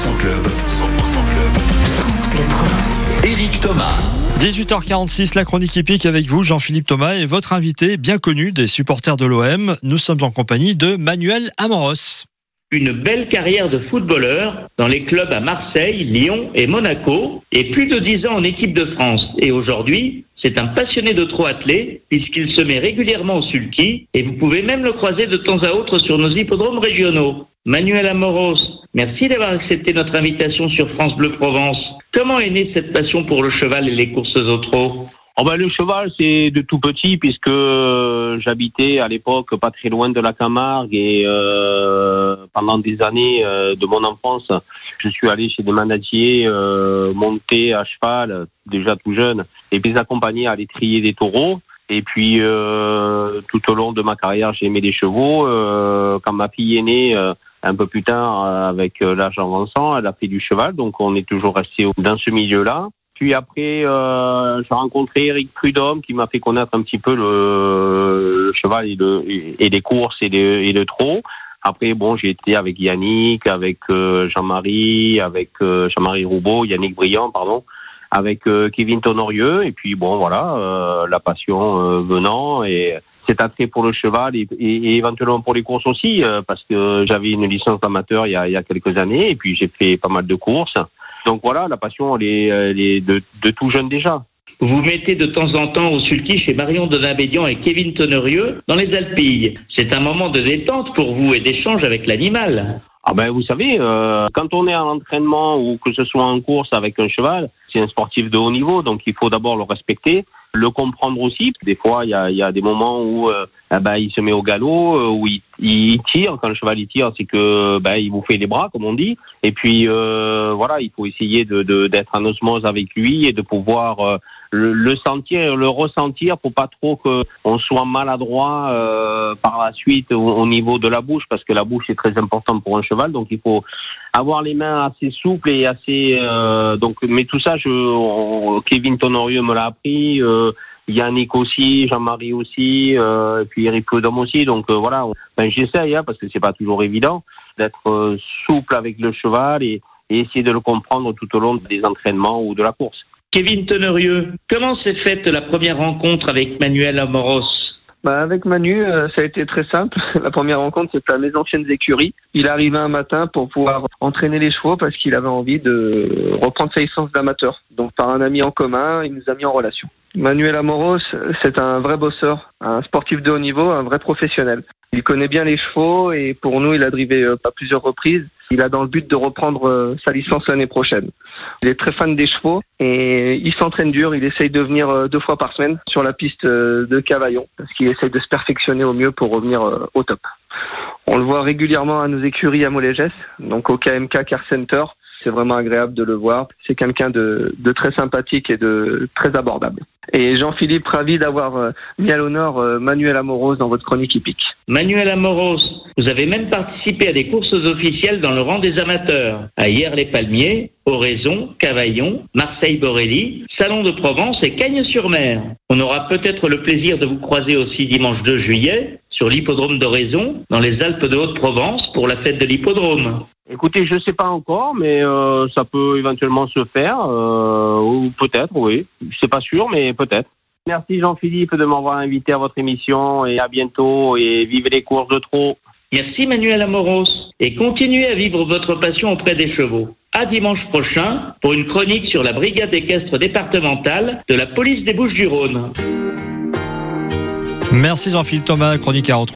100% Club. 100% Club. France Bleu Provence. Éric Thomas. 18h46, la chronique épique avec vous, Jean-Philippe Thomas, et votre invité bien connu des supporters de l'OM. Nous sommes en compagnie de Manuel Amoros. une belle carrière de footballeur dans les clubs à Marseille, Lyon et Monaco, et plus de 10 ans en équipe de France. Et aujourd'hui, c'est un passionné de trot attelé, puisqu'il se met régulièrement au sulky, et vous pouvez même le croiser de temps à autre sur nos hippodromes régionaux. Manuel Amoros, merci d'avoir accepté notre invitation sur France Bleu Provence. Comment est née cette passion pour le cheval et les courses au trot? Oh ben, le cheval, c'est de tout petit puisque j'habitais à l'époque pas très loin de la Camargue et euh, pendant des années euh, de mon enfance, je suis allé chez des manadiers euh, monter à cheval déjà tout jeune et les accompagner à aller trier des taureaux. Et puis euh, tout au long de ma carrière, j'ai aimé les chevaux. Euh, quand ma fille est née, un peu plus tard, euh, avec euh, l'âge avançant, elle a fait du cheval, donc on est toujours resté dans ce milieu-là. Puis après, euh, j'ai rencontré Eric Prudhomme qui m'a fait connaître un petit peu le, le cheval et, le, et les courses et, les, et le trot. Après, bon, j'ai été avec Yannick, avec euh, Jean-Marie, avec euh, Jean-Marie Roubaud, Yannick Briand, pardon, avec euh, Kevin Tonorieux. Et puis, bon, voilà, la passion venant et cet attrait pour le cheval et, et- et éventuellement pour les courses aussi, euh, parce que j'avais une licence d'amateur il, y a- il y a quelques années et puis j'ai fait pas mal de courses. Donc voilà, la passion, elle est, elle est de, de tout jeune déjà. Vous vous mettez de temps en temps au sulky chez Marion Donabédian et Kevin Tonnerieux dans les Alpilles. C'est un moment de détente pour vous et d'échange avec l'animal. Ah ben vous savez, euh, quand on est en entraînement ou que ce soit en course avec un cheval, c'est un sportif de haut niveau, donc il faut d'abord le respecter, le comprendre aussi. Des fois, il y a, y a des moments où euh, eh ben, il se met au galop, euh, où il, tire. Quand le cheval il tire, c'est que ben, il vous fait les bras, comme on dit. Et puis euh, voilà, il faut essayer de de- d'être en osmose avec lui et de pouvoir euh, le, sentir, le ressentir pour pas trop que on soit maladroit euh, par la suite au, au niveau de la bouche, parce que la bouche est très importante pour un cheval, donc il faut avoir les mains assez souples et assez euh, donc mais tout ça je on- Kevin Tonorieux me l'a appris euh, Yannick aussi Jean-Marie aussi euh, et puis Eric Prudhomme aussi. Donc euh, voilà ben, j'essaye hein, parce que c'est pas toujours évident d'être euh, souple avec le cheval et, et essayer de le comprendre tout au long des entraînements ou de la course Kevin Tonnerieux, comment s'est faite la première rencontre avec Manuel Amoros Bah avec Manu, euh, ça a été très simple. La première rencontre, c'était à mes anciennes écuries. Il arrivait un matin pour pouvoir entraîner les chevaux parce qu'il avait envie de reprendre sa licence d'amateur. Donc par un ami en commun, il nous a mis en relation. Manuel Amoros, c'est un vrai bosseur, un sportif de haut niveau, un vrai professionnel. Il connaît bien les chevaux et pour nous, il a drivé euh, à plusieurs reprises. Il a dans le but de reprendre euh, sa licence l'année prochaine. Il est très fan des chevaux et il s'entraîne dur. Il essaye de venir euh, deux fois par semaine sur la piste de Cavaillon parce qu'il essaye de se perfectionner au mieux pour revenir au top. On le voit régulièrement à nos écuries à Molégès, donc au KMK Car Center. C'est vraiment agréable de le voir. C'est quelqu'un de, très sympathique et de très abordable. Et Jean-Philippe, ravi d'avoir euh, mis à l'honneur euh, Manuel Amoros dans votre chronique hippique. Manuel Amoros, vous avez même participé à des courses officielles dans le rang des amateurs. À Hier-les-Palmiers, Oraison, Cavaillon, Marseille-Borelli, Salon de Provence et Cagnes-sur-Mer. On aura peut-être le plaisir de vous croiser aussi dimanche 2 juillet sur l'hippodrome d'Oraison, dans les Alpes de Haute-Provence, pour la fête de l'hippodrome. Écoutez, je sais pas encore, mais euh, ça peut éventuellement se faire, euh, ou peut-être, oui. C'est pas sûr, mais peut-être. Merci Jean-Philippe de m'avoir invité à votre émission et à bientôt et vive les courses de trot. Merci Manuel Amoros et continuez à vivre votre passion auprès des chevaux. À dimanche prochain pour une chronique sur la brigade équestre départementale de la police des Bouches-du-Rhône. Merci Jean-Philippe Thomas, chronique à retrouver.